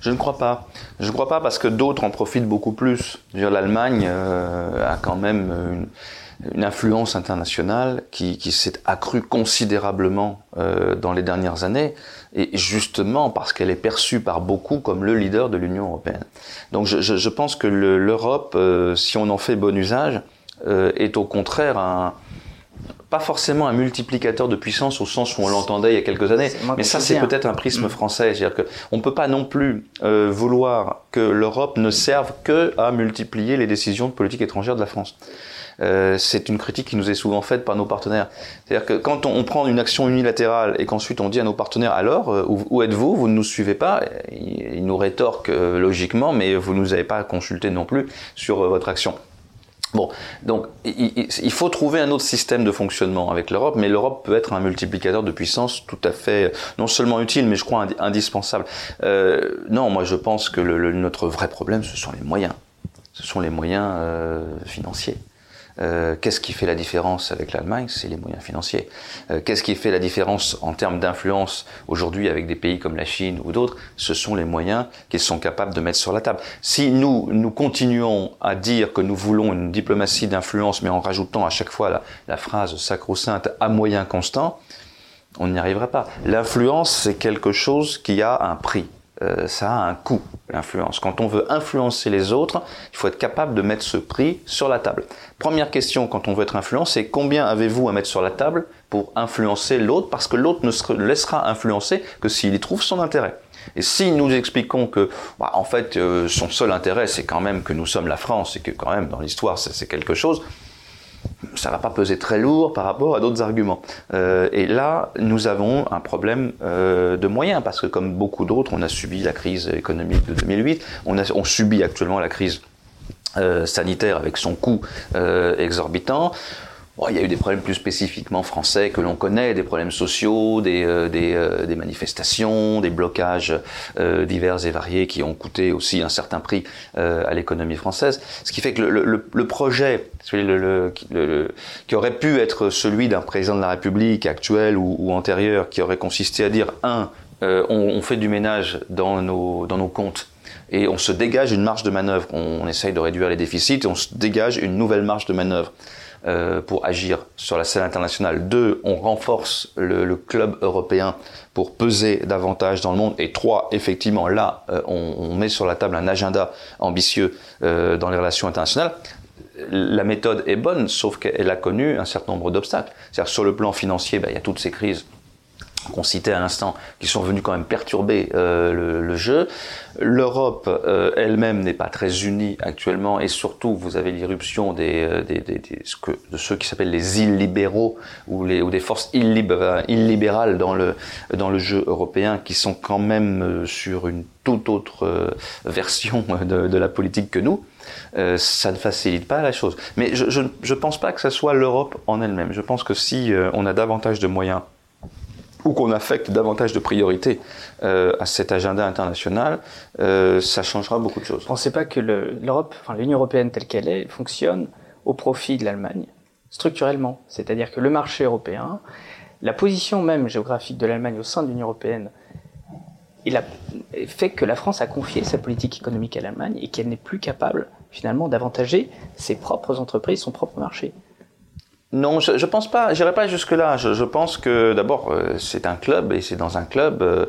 Je ne crois pas. Je ne crois pas parce que d'autres en profitent beaucoup plus. L'Allemagne euh, a quand même une, influence internationale qui, s'est accrue considérablement euh, dans les dernières années, et justement parce qu'elle est perçue par beaucoup comme le leader de l'Union européenne. Donc je, pense que l'Europe, si on en fait bon usage, euh, est au contraire un, pas forcément un multiplicateur de puissance au sens où on l'entendait il y a quelques années, mais ça c'est peut-être un prisme mm. français. C'est-à-dire qu'on ne peut pas non plus euh, vouloir que l'Europe ne serve que à multiplier les décisions de politique étrangère de la France. Euh, c'est une critique qui nous est souvent faite par nos partenaires. C'est-à-dire que quand on, prend une action unilatérale et qu'ensuite on dit à nos partenaires alors euh, où, êtes-vous? Vous ne nous suivez pas? Ils, nous rétorquent euh, logiquement, mais vous ne nous avez pas consulté non plus sur votre action. Bon, donc il, faut trouver un autre système de fonctionnement avec l'Europe, mais l'Europe peut être un multiplicateur de puissance tout à fait, non seulement utile, mais je crois indispensable. non, moi je pense que notre vrai problème, ce sont les moyens. Ce sont les moyens financiers. Euh, qu'est-ce qui fait la différence avec l'Allemagne? C'est les moyens financiers. Euh, qu'est-ce qui fait la différence en termes d'influence aujourd'hui avec des pays comme la Chine ou d'autres? Ce sont les moyens qu'ils sont capables de mettre sur la table. Si nous, nous continuons à dire que nous voulons une diplomatie d'influence, mais en rajoutant à chaque fois la, phrase sacro-sainte à moyens constants, on n'y arrivera pas. L'influence, c'est quelque chose qui a un prix. Euh, ça a un coût, l'influence. Quand on veut influencer les autres, il faut être capable de mettre ce prix sur la table. Première question quand on veut être influencé, c'est combien avez-vous à mettre sur la table pour influencer l'autre Parce que l'autre ne se laissera influencer que s'il y trouve son intérêt. Et si nous expliquons que, bah, en fait, euh, son seul intérêt, c'est quand même que nous sommes la France et que quand même dans l'histoire c'est quelque chose, ça va pas peser très lourd par rapport à d'autres arguments. Euh, et là, nous avons un problème euh, de moyens, parce que comme beaucoup d'autres, on a subi la crise économique de 2008, on, a, on subit actuellement la crise euh, sanitaire avec son coût exorbitant. Bon, il y a eu des problèmes plus spécifiquement français que l'on connaît, des problèmes sociaux, des, euh, des, euh, des manifestations, des blocages euh, divers et variés qui ont coûté aussi un certain prix à l'économie française. Ce qui fait que le, le, le projet le, qui aurait pu être celui d'un président de la République actuel ou, ou, antérieur, qui aurait consisté à dire, un, on, on, fait du ménage dans nos, dans nos comptes et on se dégage une marge de manœuvre. On essaye de réduire les déficits et on se dégage une nouvelle marge de manœuvre. Euh, pour agir sur la scène internationale. Deux, on renforce le, club européen pour peser davantage dans le monde. Et trois, effectivement, là, euh, on, on, met sur la table un agenda ambitieux euh, dans les relations internationales. La méthode est bonne, sauf qu'elle a connu un certain nombre d'obstacles. C'est-à-dire sur le plan financier, ben, il y a toutes ces crises qu'on citait à l'instant, qui sont venus quand même perturber euh, le, jeu. L'Europe euh, elle-même n'est pas très unie actuellement, et surtout vous avez l'irruption euh, de ceux qui s'appellent les illibéraux ou, ou des forces illibérales dans le, dans le jeu européen, qui sont quand même sur une toute autre version de, la politique que nous. Ça ne facilite pas la chose. Mais je ne pense pas que ce soit l'Europe en elle-même. Je pense que si on a davantage de moyens ou qu'on affecte davantage de priorité euh, à cet agenda international, euh, ça changera beaucoup de choses. Vous ne pensez pas que l'Europe, enfin l'Union européenne telle qu'elle est, fonctionne au profit de l'Allemagne, structurellement C'est-à-dire que le marché européen, la position même géographique de l'Allemagne au sein de l'Union européenne, fait que la France a confié sa politique économique à l'Allemagne et qu'elle n'est plus capable finalement d'avantager ses propres entreprises, son propre marché. Non, je, je pense pas. J'irai pas jusque là. Je, je pense que d'abord euh, c'est un club et c'est dans un club. Euh,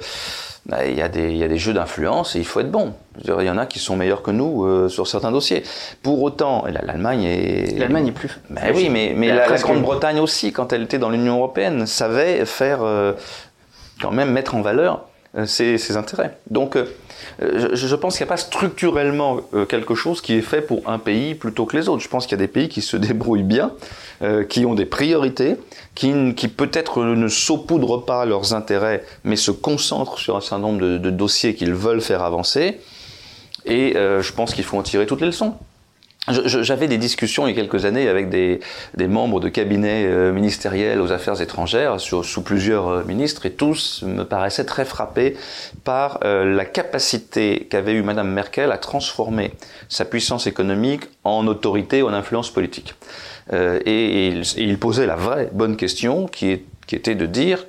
bah, il y, a des, il y a des jeux d'influence et il faut être bon. il y en a qui sont meilleurs que nous euh, sur certains dossiers. Pour autant, l'Allemagne est... L'Allemagne est plus... Bah, oui, mais, mais la, la Grande-Bretagne aussi, quand elle était dans l'Union Européenne, savait faire, quand même mettre en valeur ses, intérêts. Donc, je, je, pense qu'il n'y a pas structurellement quelque chose qui est fait pour un pays plutôt que les autres. Je pense qu'il y a des pays qui se débrouillent bien, qui ont des priorités, qui, peut-être ne saupoudrent pas leurs intérêts, mais se concentrent sur un certain nombre de, dossiers qu'ils veulent faire avancer. Et je pense qu'il faut en tirer toutes les leçons. J'avais des discussions il y a quelques années avec des, membres de cabinets euh, ministériels aux affaires étrangères sous, plusieurs euh, ministres et tous me paraissaient très frappés par euh, la capacité qu'avait eu Madame Merkel à transformer sa puissance économique en autorité ou en influence politique. Euh, et, il, posait la vraie bonne question qui, qui était de dire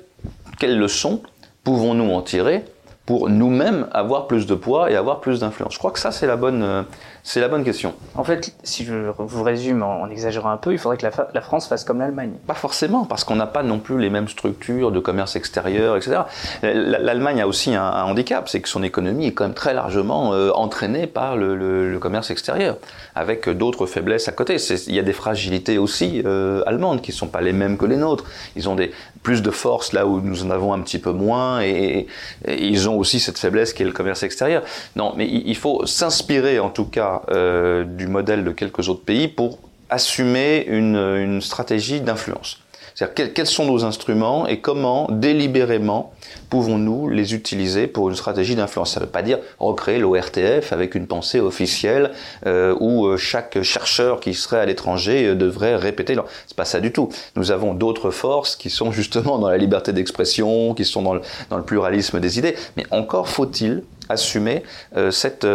quelles leçons pouvons-nous en tirer pour nous-mêmes avoir plus de poids et avoir plus d'influence? Je crois que ça c'est la bonne c'est la bonne question. En fait, si je vous résume en, exagérant un peu, il faudrait que la, France fasse comme l'Allemagne. Pas forcément, parce qu'on n'a pas non plus les mêmes structures de commerce extérieur, etc. L'Allemagne a aussi un, handicap, c'est que son économie est quand même très largement euh, entraînée par le, commerce extérieur, avec d'autres faiblesses à côté. Il y a des fragilités aussi euh, allemandes qui ne sont pas les mêmes que les nôtres. Ils ont des, plus de force là où nous en avons un petit peu moins, et, ils ont aussi cette faiblesse qui est le commerce extérieur. Non, mais il faut s'inspirer en tout cas euh, du modèle de quelques autres pays pour assumer une, une stratégie d'influence. C'est-à-dire quels, sont nos instruments et comment délibérément pouvons-nous les utiliser pour une stratégie d'influence? Ça ne veut pas dire recréer l'ORTF avec une pensée officielle euh, où euh, chaque chercheur qui serait à l'étranger euh, devrait répéter. C'est pas ça du tout. Nous avons d'autres forces qui sont justement dans la liberté d'expression, qui sont dans le, pluralisme des idées. Mais encore faut-il assumer cette,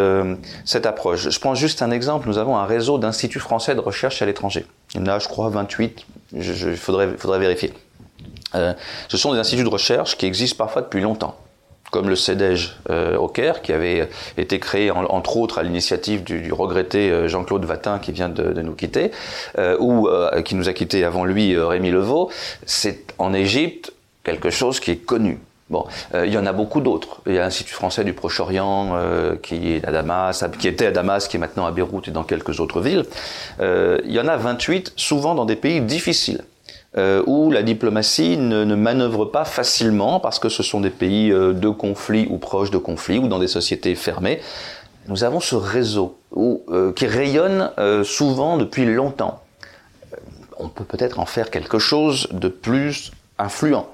cette approche. Je prends juste un exemple. Nous avons un réseau d'instituts français de recherche à l'étranger. Il y en a, je crois, 28. Il faudrait, vérifier. Euh, ce sont des instituts de recherche qui existent parfois depuis longtemps comme le CEDEJ euh, au Caire, qui avait été créé entre autres à l'initiative du, regretté Jean-Claude Vatin qui vient de, nous quitter, euh, ou qui nous a quitté avant lui Rémi Levaux. C'est en Égypte quelque chose qui est connu. Bon, euh, il y en a beaucoup d'autres. Il y a l'Institut français du Proche-Orient euh, qui est à Damas, qui était à Damas, qui est maintenant à Beyrouth et dans quelques autres villes. Euh, il y en a 28, souvent dans des pays difficiles. où la diplomatie ne, manœuvre pas facilement parce que ce sont des pays de conflit ou proches de conflit ou dans des sociétés fermées. Nous avons ce réseau qui rayonne souvent depuis longtemps. On peut peut-être en faire quelque chose de plus influent.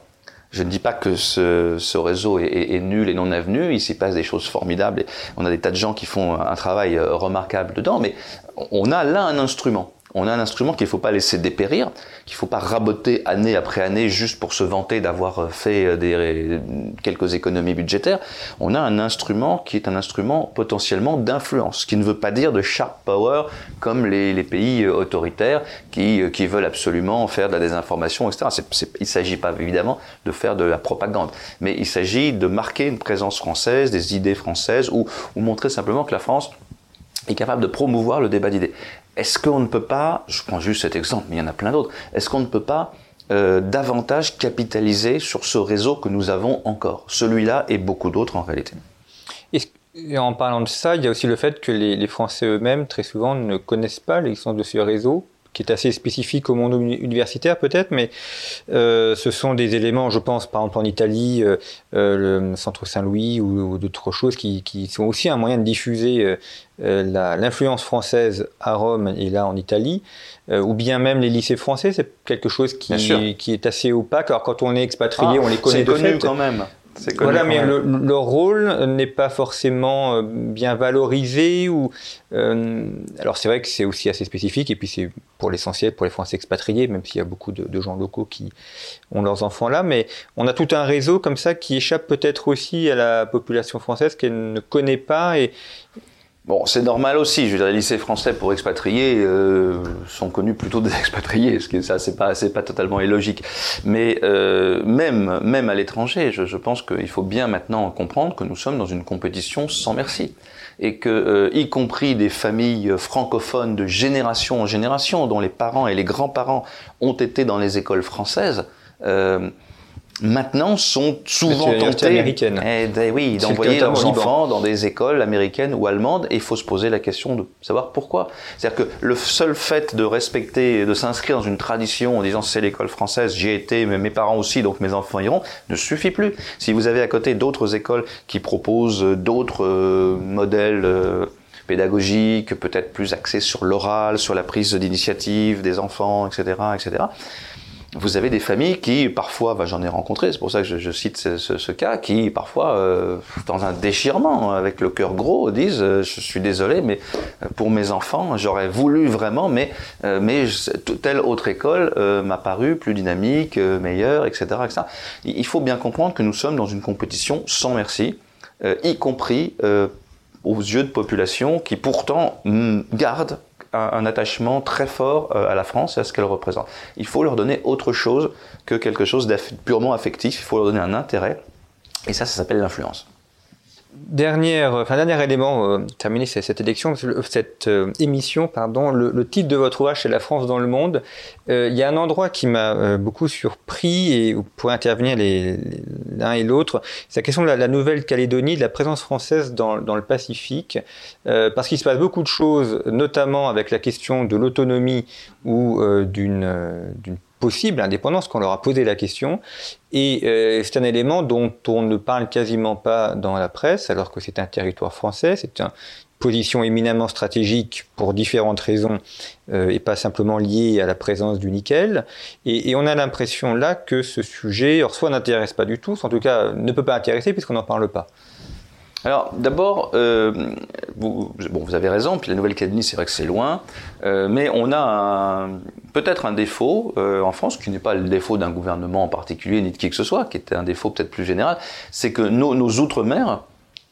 Je ne dis pas que ce, réseau est, est, est, nul et non avenu, il s'y passe des choses formidables et on a des tas de gens qui font un travail euh, remarquable dedans, mais on a là un instrument on a un instrument qu'il ne faut pas laisser dépérir, qu'il ne faut pas raboter année après année juste pour se vanter d'avoir euh, fait euh, des, quelques économies budgétaires. On a un instrument qui est un instrument potentiellement d'influence, qui ne veut pas dire de sharp power comme les, pays euh, autoritaires qui, veulent absolument faire de la désinformation, etc. il ne s'agit pas évidemment de faire de la propagande, mais il s'agit de marquer une présence française, des idées françaises, ou montrer simplement que la France est capable de promouvoir le débat d'idées. Est-ce qu'on ne peut pas, je prends juste cet exemple, mais il y en a plein d'autres, est-ce qu'on ne peut pas euh, davantage capitaliser sur ce réseau que nous avons encore? Celui-là et beaucoup d'autres en réalité. Et en parlant de ça, il y a aussi le fait que les, les Français eux-mêmes, très souvent, ne connaissent pas l'existence de ce réseau, qui est assez spécifique au monde universitaire peut-être, mais euh, ce sont des éléments, je pense, par exemple en Italie, euh, euh le Centre Saint-Louis ou, ou d'autres choses qui, qui, sont aussi un moyen de diffuser euh, l'influence française à Rome et là en Italie, ou bien même les lycées français, c'est quelque chose qui, qui est assez opaque. Alors quand on est expatrié, ah, on les connaît de connu quand même. Voilà, mais le, leur rôle n'est pas forcément euh, bien valorisé. Ou, euh, alors c'est vrai que c'est aussi assez spécifique, et puis c'est pour l'essentiel pour les Français expatriés, même s'il y a beaucoup de, de, gens locaux qui ont leurs enfants là. Mais on a tout un réseau comme ça qui échappe peut-être aussi à la population française qu'elle ne connaît pas et, Bon, c'est normal aussi. Je veux dire, les lycées français pour expatriés euh, sont connus plutôt des expatriés, ce que ça, c'est pas, c'est pas totalement illogique. Mais euh, même, même à l'étranger, je, je pense qu'il faut bien maintenant comprendre que nous sommes dans une compétition sans merci et que, euh, y compris des familles francophones de génération en génération, dont les parents et les grands-parents ont été dans les écoles françaises. Maintenant sont souvent tentés. Eh, oui, d'envoyer leurs enfants dans des écoles américaines ou allemandes et il faut se poser la question de savoir pourquoi. C'est-à-dire que le seul fait de respecter, de s'inscrire dans une tradition en disant c'est l'école française, j'y ai été, mais mes parents aussi, donc mes enfants iront, ne suffit plus. Si vous avez à côté d'autres écoles qui proposent d'autres euh, modèles euh, pédagogiques, peut-être plus axés sur l'oral, sur la prise d'initiative des enfants, etc., etc., vous avez des familles qui, parfois, bah, j'en ai rencontré, c'est pour ça que je, cite ce, cas, qui, parfois, euh, dans un déchirement, avec le cœur gros, disent euh, Je suis désolé, mais euh, pour mes enfants, j'aurais voulu vraiment, mais, mais telle autre école m'a paru plus dynamique, meilleure, etc., etc. Il faut bien comprendre que nous sommes dans une compétition sans merci, y compris aux yeux de populations qui, pourtant, gardent un, attachement très fort euh, à la France et à ce qu'elle représente. Il faut leur donner autre chose que quelque chose purement affectif, il faut leur donner un intérêt, et ça, ça s'appelle l'influence. Dernière, enfin, dernier élément, euh, terminer cette élection, cette euh, émission, pardon, le, titre de votre ouvrage, c'est La France dans le monde. Euh, il y a un endroit qui m'a euh, beaucoup surpris et vous pourrez intervenir l'un et l'autre. C'est la question de la, Nouvelle-Calédonie, de la présence française dans, dans le Pacifique, parce qu'il se passe beaucoup de choses, notamment avec la question de l'autonomie ou d'une possible indépendance qu'on leur a posé la question. Et euh, c'est un élément dont on ne parle quasiment pas dans la presse, alors que c'est un territoire français, c'est une position éminemment stratégique pour différentes raisons euh, et pas simplement liée à la présence du nickel. Et, on a l'impression là que ce sujet, soit n'intéresse pas du tout, soit en tout cas ne peut pas intéresser puisqu'on n'en parle pas. Alors d'abord, euh, vous, bon, vous avez raison, puis la Nouvelle-Calédonie, c'est vrai que c'est loin, euh, mais on a peut-être un défaut euh, en France, qui n'est pas le défaut d'un gouvernement en particulier, ni de qui que ce soit, qui était un défaut peut-être plus général, c'est que nos, nos outre-mer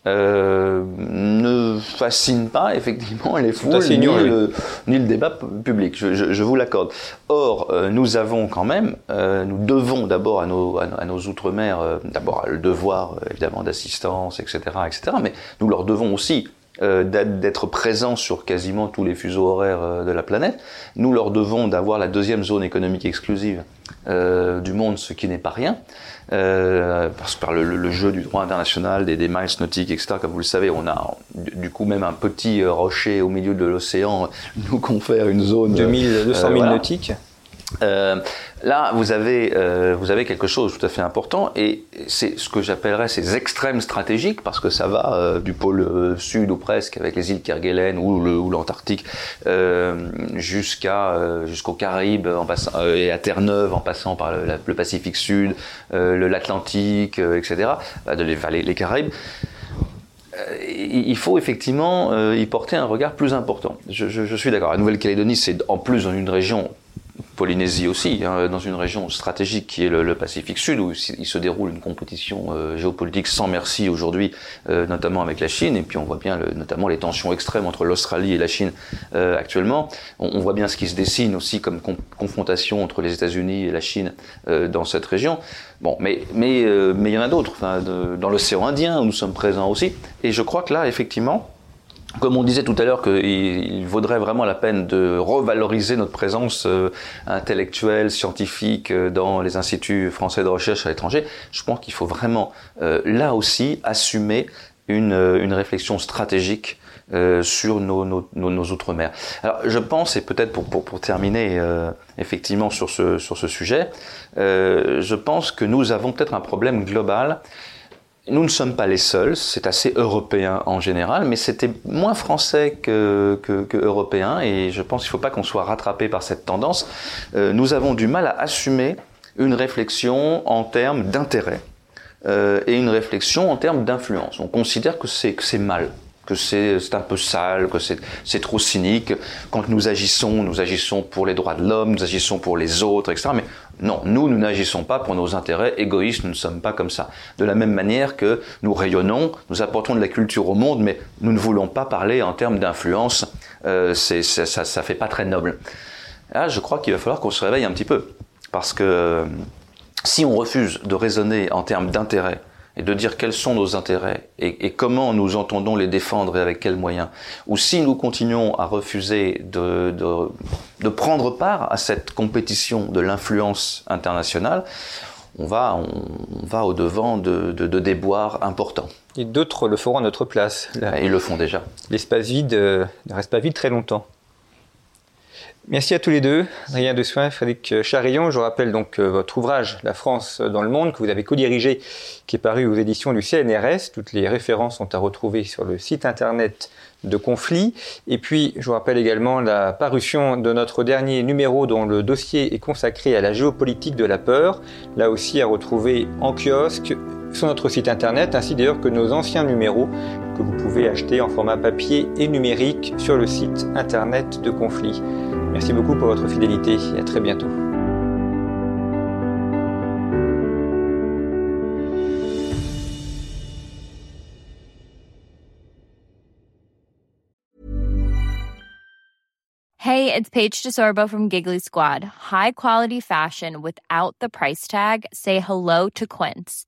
euh, ne fascine pas effectivement les foules ni, le, ni, le, débat public, je, je, je vous l'accorde. Or, euh, nous avons quand même, euh, nous devons d'abord à nos, à, nos outre-mer, d'abord le devoir évidemment d'assistance, etc., etc., mais nous leur devons aussi d'être présents sur quasiment tous les fuseaux horaires de la planète. Nous leur devons d'avoir la deuxième zone économique exclusive du monde, ce qui n'est pas rien. Euh, parce que par le, jeu du droit international, des, des miles nautiques, etc., comme vous le savez, on a du coup même un petit euh, rocher au milieu de l'océan nous confère une zone de 200 000 nautiques. Euh, là, vous avez, euh, vous avez quelque chose de tout à fait important, et c'est ce que j'appellerais ces extrêmes stratégiques, parce que ça va euh, du pôle sud ou presque, avec les îles Kerguelen ou l'Antarctique, jusqu'à jusqu'aux Caraïbes et à Terre-Neuve, en passant par le, Pacifique Sud, l'Atlantique, etc., de les, Caraïbes il faut effectivement y porter un regard plus important. Je, je suis d'accord. La Nouvelle-Calédonie, c'est en plus dans une région Polynésie aussi, hein, dans une région stratégique qui est le, Pacifique Sud, où il se déroule une compétition euh, géopolitique sans merci aujourd'hui, euh, notamment avec la Chine, et puis on voit bien notamment les tensions extrêmes entre l'Australie et la Chine euh, actuellement. On, voit bien ce qui se dessine aussi comme confrontation entre les États-Unis et la Chine dans cette région. Bon, mais mais mais il y en a d'autres, dans l'océan Indien où nous sommes présents aussi, et je crois que là, effectivement, comme on disait tout à l'heure qu'il vaudrait vraiment la peine de revaloriser notre présence euh, intellectuelle, scientifique euh, dans les instituts français de recherche à l'étranger, je pense qu'il faut vraiment euh, là aussi assumer une, une réflexion stratégique sur nos, outre-mer. Alors je pense, et peut-être pour, pour, pour, terminer effectivement sur ce, sur ce sujet, je pense que nous avons peut-être un problème global nous ne sommes pas les seuls, c'est assez européen en général, mais c'était moins français que, européen, et je pense qu'il ne faut pas qu'on soit rattrapé par cette tendance. Euh, nous avons du mal à assumer une réflexion en termes d'intérêt euh, et une réflexion en termes d'influence. On considère que c'est mal que c'est un peu sale, que c'est trop cynique. Quand nous agissons, nous agissons pour les droits de l'homme, nous agissons pour les autres, etc. non, nous, nous n'agissons pas pour nos intérêts égoïstes, nous ne sommes pas comme ça. De la même manière que nous rayonnons, nous apportons de la culture au monde, mais nous ne voulons pas parler en termes d'influence, euh, ça, ça fait pas très noble. Là, je crois qu'il va falloir qu'on se réveille un petit peu. Parce que euh, si on refuse de raisonner en termes d'intérêt, et de dire quels sont nos intérêts et, comment nous entendons les défendre et avec quels moyens, ou si nous continuons à refuser de, de, de prendre part à cette compétition de l'influence internationale, on va, on, va au-devant de, de, déboires importants. Et d'autres le feront à notre place. Ils le font déjà. L'espace vide euh, ne reste pas vide très longtemps. Merci à tous les deux, Adrien de Soin, Frédéric Charillon. Je rappelle donc euh, votre ouvrage La France dans le monde que vous avez co-dirigé, qui est paru aux éditions du CNRS. Toutes les références sont à retrouver sur le site internet de Conflit. Et puis, je vous rappelle également la parution de notre dernier numéro dont le dossier est consacré à la géopolitique de la peur. Là aussi à retrouver en kiosque sur notre site internet, ainsi d'ailleurs que nos anciens numéros que vous pouvez acheter en format papier et numérique sur le site internet de Conflit. Merci beaucoup pour votre fidélité et à très bientôt. Hey, it's Paige DeSorbo from Giggly Squad. High quality fashion without the price tag. Say hello to Quince.